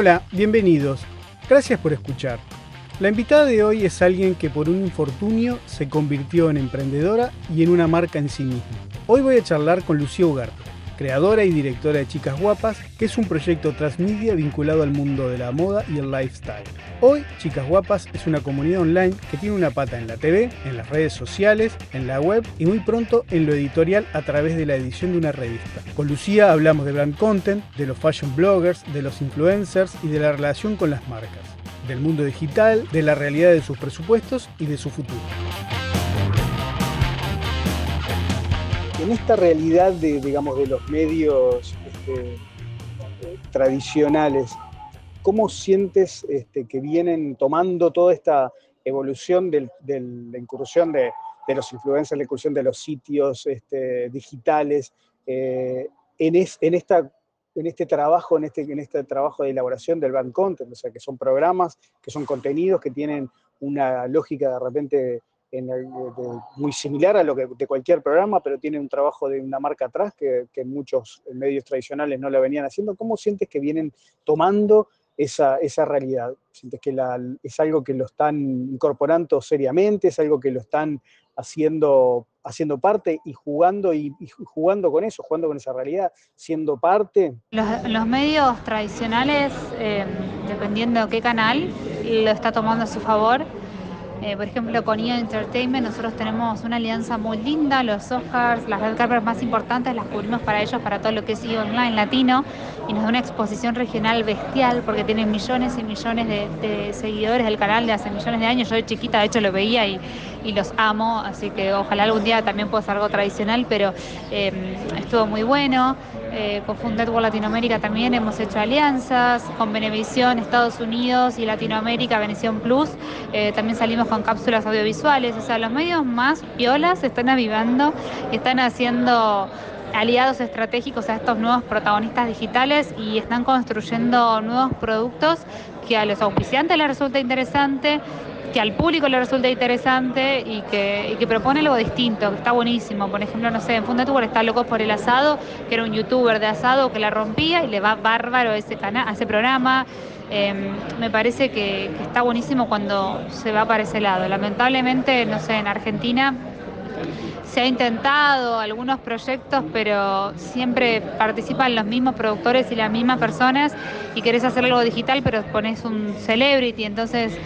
Hola, bienvenidos. Gracias por escuchar. La invitada de hoy es alguien que por un infortunio se convirtió en emprendedora y en una marca en sí misma. Hoy voy a charlar con Lucía Ugarte, creadora y directora de Chicas Guapas, que es un proyecto transmedia vinculado al mundo de la moda y el lifestyle. Hoy, Chicas Guapas es una comunidad online que tiene una pata en la TV, en las redes sociales, en la web y muy pronto en lo editorial a través de la edición de una revista. Con Lucía hablamos de brand content, de los fashion bloggers, de los influencers y de la relación con las marcas, del mundo digital, de la realidad de sus presupuestos y de su futuro. En esta realidad de, digamos, de los medios este, tradicionales, ¿cómo sientes este, que vienen tomando toda esta evolución de la incursión de, los influencers, la incursión de los sitios este, digitales, eh, en, este trabajo, en este, en este trabajo de elaboración del brand content, o sea, que son programas, que son contenidos, que tienen una lógica de repente muy similar a lo que de cualquier programa, pero tiene un trabajo de una marca atrás que, muchos medios tradicionales no la venían haciendo. ¿Cómo sientes que vienen tomando esa, esa realidad? ¿Sientes que la, es algo que lo están incorporando seriamente? ¿Es algo que lo están haciendo, haciendo parte y jugando, y, jugando con eso, jugando con esa realidad, siendo parte? Los, medios tradicionales, eh, dependiendo de qué canal, lo está tomando a su favor eh, por ejemplo, con EA Entertainment nosotros tenemos una alianza muy linda, los Oscars, las red carpets más importantes las cubrimos para ellos, para todo lo que es EA Online latino, y nos da una exposición regional bestial porque tienen millones y millones de, seguidores del canal de hace millones de años. Yo de chiquita, de hecho, lo veía y, los amo, así que ojalá algún día también pueda ser algo tradicional, pero em, estuvo muy bueno. Eh, con Food Network Latinoamérica también hemos hecho alianzas, con Venevisión, Estados Unidos y Latinoamérica, Venevisión Plus, eh, también salimos con cápsulas audiovisuales, o sea, los medios más piolas están avivando, están haciendo aliados estratégicos a estos nuevos protagonistas digitales y están construyendo nuevos productos que a los auspiciantes les resulta interesante, que al público le resulta interesante y que, propone algo distinto, que está buenísimo. Por ejemplo, no sé, en Fundatour está Locos por el Asado, que era un youtuber de asado que la rompía y le va bárbaro a ese, canal, ese programa. Em, me parece que, está buenísimo cuando se va para ese lado. Lamentablemente, no sé, en Argentina se ha intentado algunos proyectos, pero siempre participan los mismos productores y las mismas personas y querés hacer algo digital, pero pones un celebrity, entonces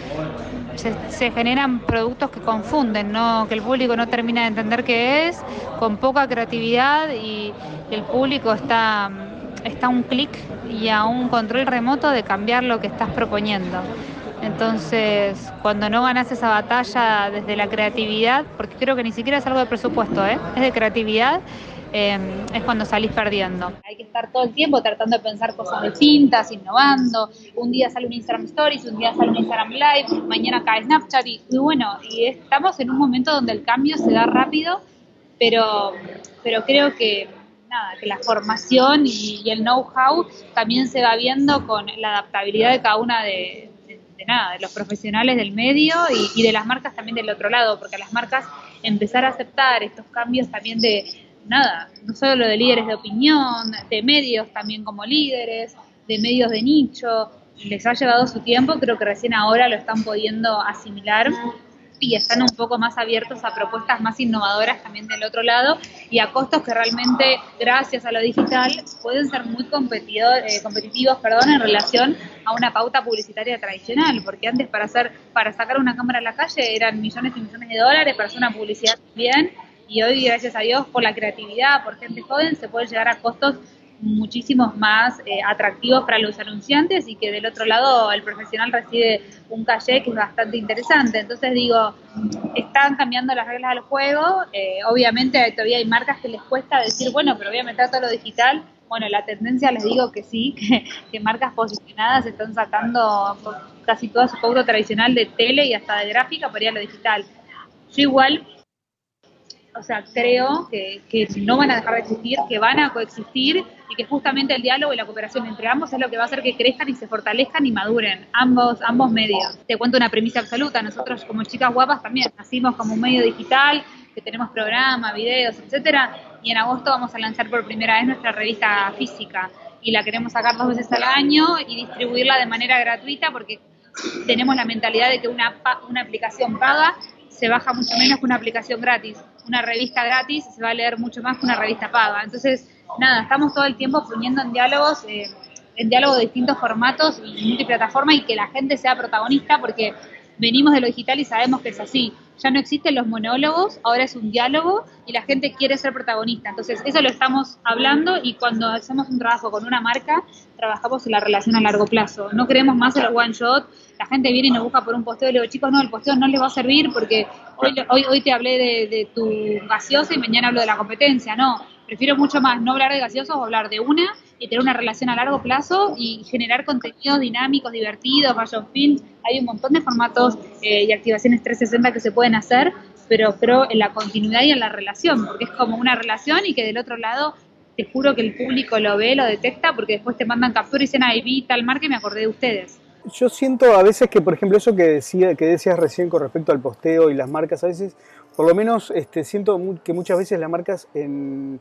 se, generan productos que confunden, que el público no termina de entender qué es, con poca creatividad y el público está está a un clic y a un control remoto de cambiar lo que estás proponiendo. Entonces, cuando no ganas esa batalla desde la creatividad, porque creo que ni siquiera es algo de presupuesto, ¿eh? es de creatividad, em, es cuando salís perdiendo. Hay que estar todo el tiempo tratando de pensar cosas distintas, innovando. Un día sale un Instagram Stories, un día sale un Instagram Live, mañana cae Snapchat y, y bueno, y estamos en un momento donde el cambio se da rápido, pero, pero creo que que la formación y, el know-how también se va viendo con la adaptabilidad de cada una de, nada, de los profesionales del medio y, de las marcas también del otro lado, porque las marcas empezar a aceptar estos cambios también de nada, no solo de líderes de opinión, de medios también como líderes, de medios de nicho, les ha llevado su tiempo, creo que recién ahora lo están pudiendo asimilar y están un poco más abiertos a propuestas más innovadoras también del otro lado y a costos que realmente, gracias a lo digital, pueden ser muy eh, competitivos perdón, en relación a una pauta publicitaria tradicional, porque antes para hacer para sacar una cámara a la calle eran millones y millones de dólares, para hacer una publicidad bien, y hoy, gracias a Dios, por la creatividad, por gente joven, se puede llegar a costos muchísimos más eh, atractivos para los anunciantes y que del otro lado el profesional recibe un calle que es bastante interesante. Entonces digo, están cambiando las reglas del juego, eh, obviamente todavía hay marcas que les cuesta decir, bueno, pero voy a meter todo lo digital. Bueno, la tendencia les digo que sí, que, marcas posicionadas están sacando casi todo su producto tradicional de tele y hasta de gráfica para ir a lo digital. Yo igual o sea, creo que, no van a dejar de existir, que van a coexistir y que justamente el diálogo y la cooperación entre ambos es lo que va a hacer que crezcan y se fortalezcan y maduren ambos, ambos medios. Te cuento una premisa absoluta, nosotros como chicas guapas también nacimos como un medio digital, que tenemos programa, videos, etcétera, y en agosto vamos a lanzar por primera vez nuestra revista física y la queremos sacar dos veces al año y distribuirla de manera gratuita porque tenemos la mentalidad de que una, una aplicación paga se baja mucho menos que una aplicación gratis. Una revista gratis se va a leer mucho más que una revista paga. Entonces, nada, estamos todo el tiempo poniendo en diálogos, eh, en diálogo de distintos formatos y multiplataforma y que la gente sea protagonista porque venimos de lo digital y sabemos que es así. Ya no existen los monólogos, ahora es un diálogo y la gente quiere ser protagonista. Entonces, eso lo estamos hablando y cuando hacemos un trabajo con una marca, trabajamos en la relación a largo plazo. No queremos más el one shot. La gente viene y nos busca por un posteo y le digo, chicos, no, el posteo no les va a servir porque hoy, hoy, te hablé de, de tu gaseosa y mañana hablo de la competencia. No, prefiero mucho más no hablar de gaseosos o hablar de una y tener una relación a largo plazo y generar contenidos dinámicos, divertidos, fashion films. Hay un montón de formatos eh, y activaciones 360 que se pueden hacer, pero creo en la continuidad y en la relación, porque es como una relación y que del otro lado te juro que el público lo ve, lo detecta, porque después te mandan captura y dicen, ay, vi tal marca y me acordé de ustedes. Yo siento a veces que, por ejemplo, eso que, decía, que decías recién con respecto al posteo y las marcas, a veces, por lo menos este, siento que muchas veces las marcas en,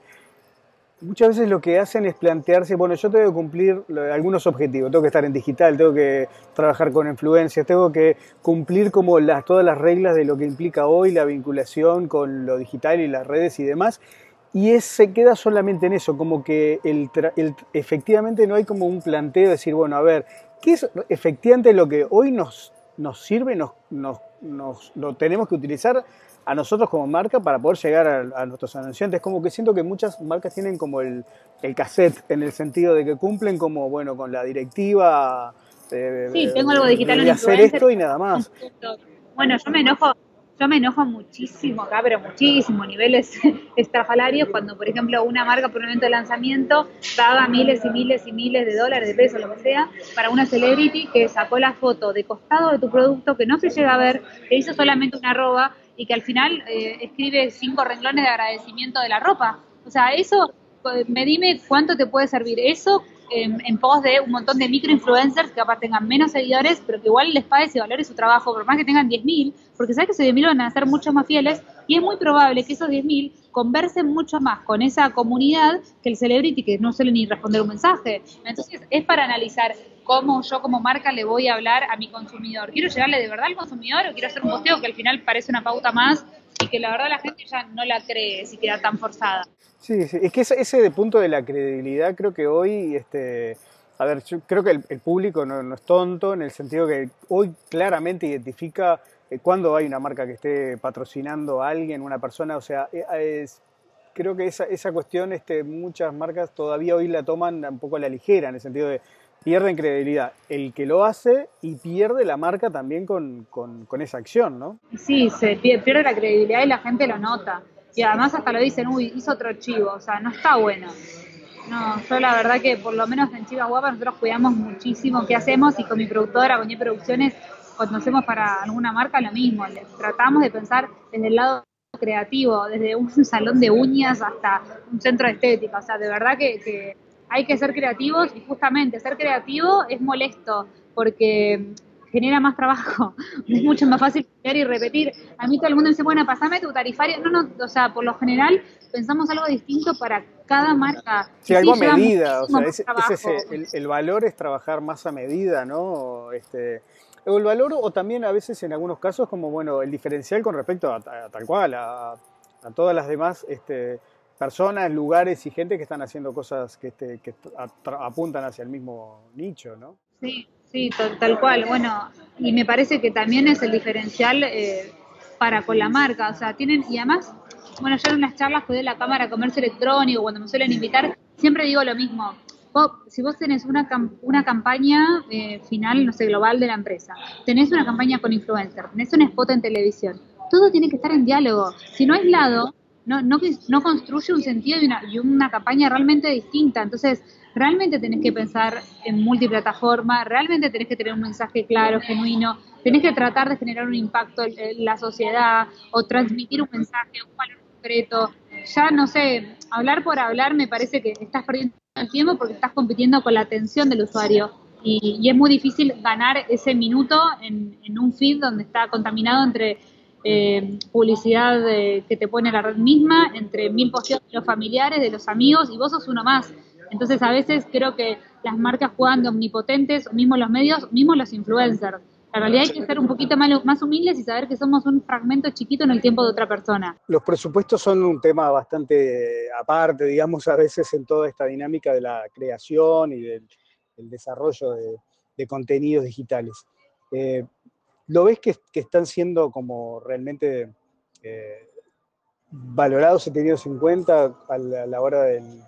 muchas veces lo que hacen es plantearse, bueno, yo tengo que cumplir algunos objetivos, tengo que estar en digital, tengo que trabajar con influencias, tengo que cumplir como las, todas las reglas de lo que implica hoy la vinculación con lo digital y las redes y demás. Y se queda solamente en eso, como que el, efectivamente no hay como un planteo de decir, bueno, a ver, ¿qué es efectivamente lo que hoy nos, nos sirve, nos, nos, nos lo tenemos que utilizar a nosotros como marca para poder llegar a, nuestros anunciantes. Como que siento que muchas marcas tienen como el, el, cassette en el sentido de que cumplen como, bueno, con la directiva. Eh, sí, tengo algo digital de hacer esto y nada más. Bueno, yo me enojo, yo me enojo muchísimo acá, pero muchísimo, niveles estrafalarios, cuando por ejemplo una marca por un evento de lanzamiento paga miles y miles y miles de dólares, de pesos, lo que sea, para una celebrity que sacó la foto de costado de tu producto, que no se llega a ver, que hizo solamente una arroba y que al final eh, escribe cinco renglones de agradecimiento de la ropa. O sea, eso, me dime cuánto te puede servir eso en, pos de un montón de microinfluencers que capaz tengan menos seguidores, pero que igual les pague y valore su trabajo, por más que tengan 10.000, porque sabes que esos 10.000 van a ser mucho más fieles y es muy probable que esos 10.000 conversen mucho más con esa comunidad que el celebrity que no suele ni responder un mensaje. Entonces es para analizar cómo yo como marca le voy a hablar a mi consumidor. ¿Quiero llegarle de verdad al consumidor o quiero hacer un posteo que al final parece una pauta más y que la verdad la gente ya no la cree si queda tan forzada? Sí, sí, es que ese, punto de la credibilidad creo que hoy, este, a ver, yo creo que el, público no, es tonto en el sentido que hoy claramente identifica eh, cuando hay una marca que esté patrocinando a alguien, una persona, o sea, eh, creo que esa, esa cuestión este, muchas marcas todavía hoy la toman un poco a la ligera, en el sentido de pierden credibilidad el que lo hace y pierde la marca también con, esa acción, ¿no? Sí, se pierde la credibilidad y la gente lo nota. Y además hasta lo dicen, uy, hizo otro chivo, o sea, no está bueno. No, yo la verdad que por lo menos en Chivas Guapas nosotros cuidamos muchísimo qué hacemos y con mi productora, con mi producciones, cuando hacemos para alguna marca lo mismo. Tratamos de pensar desde el lado creativo, desde un salón de uñas hasta un centro de estética. O sea, de verdad que hay que ser creativos y justamente ser creativo es molesto porque genera más trabajo. Es mucho más fácil copiar y repetir. A mí todo el mundo dice, bueno, pasame tu tarifario. No, no, o sea, por lo general pensamos algo distinto para cada marca. Sí, algo a medida. O sea, el, valor es trabajar más a medida, ¿no? Este, o el valor, o también a veces en algunos casos, como bueno, el diferencial con respecto a, tal cual, a, a, todas las demás este, personas, lugares y gente que están haciendo cosas que, este, que apuntan hacia el mismo nicho, ¿no? Sí, sí, tal, cual. Bueno, y me parece que también es el diferencial eh, para con la marca. O sea, tienen, y además, bueno, yo en unas charlas que la Cámara Comercio Electrónico, cuando me suelen invitar, siempre digo lo mismo. si vos tenés una, una campaña eh, final, no sé, global de la empresa, tenés una campaña con influencer, tenés un spot en televisión, todo tiene que estar en diálogo. Si no aislado, no, no, no construye un sentido y una, y una campaña realmente distinta. Entonces, realmente tenés que pensar en multiplataforma, realmente tenés que tener un mensaje claro, genuino, tenés que tratar de generar un impacto en la sociedad o transmitir un mensaje, un valor concreto. Ya no sé, hablar por hablar me parece que estás perdiendo el tiempo porque estás compitiendo con la atención del usuario. Y, y es muy difícil ganar ese minuto en, en un feed donde está contaminado entre eh, publicidad que te pone la red misma, entre mil posteos de los familiares, de los amigos, y vos sos uno más. Entonces a veces creo que las marcas juegan de omnipotentes, mismo los medios, mismo los influencers. La realidad hay que ser un poquito más, más humildes y saber que somos un fragmento chiquito en el tiempo de otra persona. Los presupuestos son un tema bastante aparte, digamos, a veces en toda esta dinámica de la creación y del, desarrollo de, contenidos digitales. Eh, ¿Lo ves que, están siendo como realmente eh, valorados y tenidos en cuenta a la, hora del,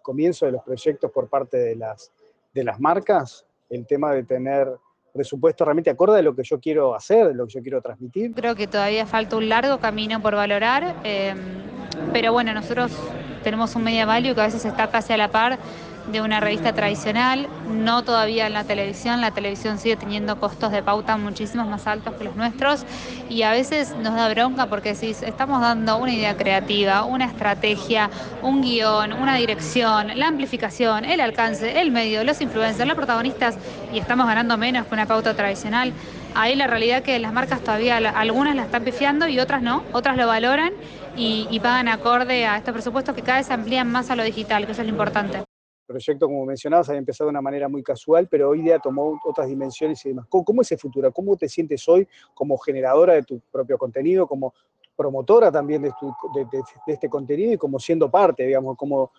comienzo de los proyectos por parte de las, de las marcas? El tema de tener presupuesto realmente acorde a lo que yo quiero hacer, de lo que yo quiero transmitir. Creo que todavía falta un largo camino por valorar, eh, pero bueno, nosotros tenemos un media value que a veces está casi a la par de una revista tradicional, no todavía en la televisión, la televisión sigue teniendo costos de pauta muchísimos más altos que los nuestros. Y a veces nos da bronca porque si estamos dando una idea creativa, una estrategia, un guion, una dirección, la amplificación, el alcance, el medio, los influencers, los protagonistas y estamos ganando menos que una pauta tradicional. Ahí la realidad que las marcas todavía, algunas la están pifiando y otras no, otras lo valoran y, y pagan acorde a estos presupuestos que cada vez amplían más a lo digital, que eso es lo importante proyecto, como mencionabas, había empezado de una manera muy casual, pero hoy día tomó otras dimensiones y demás. ¿Cómo, es el futuro? ¿Cómo te sientes hoy como generadora de tu propio contenido, como promotora también de, este contenido y como siendo parte, digamos, como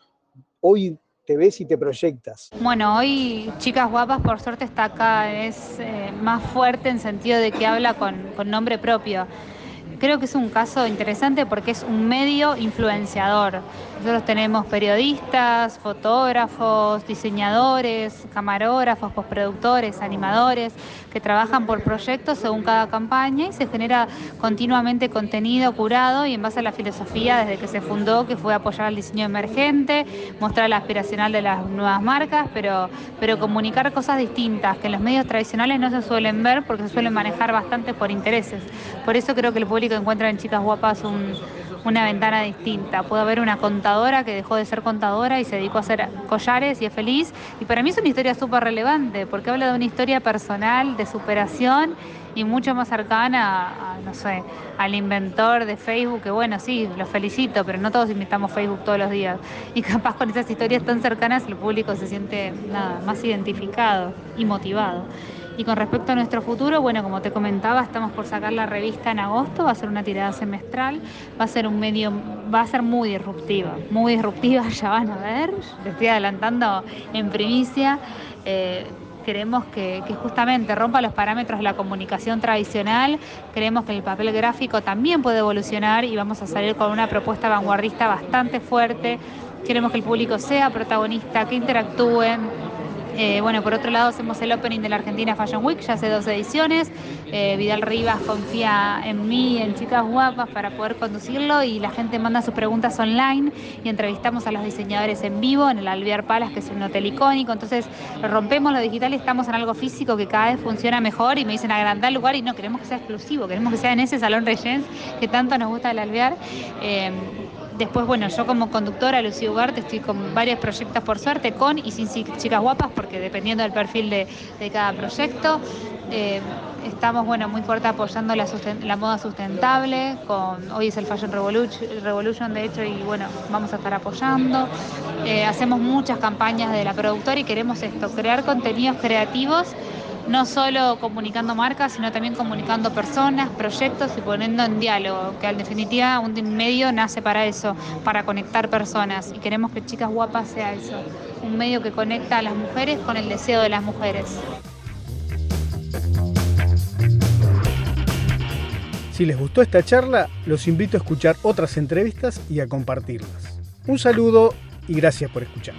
hoy te ves y te proyectas? Bueno, hoy Chicas Guapas por suerte está acá, es eh, más fuerte en sentido de que habla con, con nombre propio creo que es un caso interesante porque es un medio influenciador. Nosotros tenemos periodistas, fotógrafos, diseñadores, camarógrafos, postproductores, animadores, que trabajan por proyectos según cada campaña y se genera continuamente contenido curado y en base a la filosofía desde que se fundó, que fue apoyar el diseño emergente, mostrar la aspiracional de las nuevas marcas, pero, pero comunicar cosas distintas que en los medios tradicionales no se suelen ver porque se suelen manejar bastante por intereses. Por eso creo que el público encuentra en Chicas Guapas una ventana distinta. Puede haber una contadora que dejó de ser contadora y se dedicó a hacer collares y es feliz. Y para mí es una historia súper relevante porque habla de una historia personal, de superación y mucho más cercana no sé, al inventor de Facebook, que bueno, sí, lo felicito, pero no todos inventamos Facebook todos los días. Y capaz con esas historias tan cercanas el público se siente nada, más identificado y motivado. Y con respecto a nuestro futuro, bueno, como te comentaba, estamos por sacar la revista en agosto, va a ser una tirada semestral, va a ser un medio, va a ser muy disruptiva, muy disruptiva, ya van a ver, le estoy adelantando en primicia. Eh, queremos que, justamente rompa los parámetros de la comunicación tradicional, creemos que el papel gráfico también puede evolucionar y vamos a salir con una propuesta vanguardista bastante fuerte. Queremos que el público sea protagonista, que interactúen, eh, bueno, por otro lado hacemos el opening de la Argentina Fashion Week, ya hace dos ediciones. Eh, Vidal Rivas confía en mí, en chicas guapas, para poder conducirlo y la gente manda sus preguntas online y entrevistamos a los diseñadores en vivo en el Alvear Palace, que es un hotel icónico. Entonces rompemos lo digital y estamos en algo físico que cada vez funciona mejor y me dicen agrandar el lugar y no, queremos que sea exclusivo, queremos que sea en ese Salón Regents que tanto nos gusta el Alvear. Eh, Después, bueno, yo como conductora, Lucía Ugarte, estoy con varios proyectos por suerte, con y sin chicas guapas, porque dependiendo del perfil de, cada proyecto. Eh, estamos, bueno, muy fuerte apoyando la, moda sustentable, con hoy es el Fashion Revolution, de hecho, y bueno, vamos a estar apoyando. Eh, hacemos muchas campañas de la productora y queremos esto, crear contenidos creativos no solo comunicando marcas, sino también comunicando personas, proyectos y poniendo en diálogo, que en definitiva un medio nace para eso, para conectar personas. Y queremos que Chicas Guapas sea eso, un medio que conecta a las mujeres con el deseo de las mujeres. Si les gustó esta charla, los invito a escuchar otras entrevistas y a compartirlas. Un saludo y gracias por escuchar.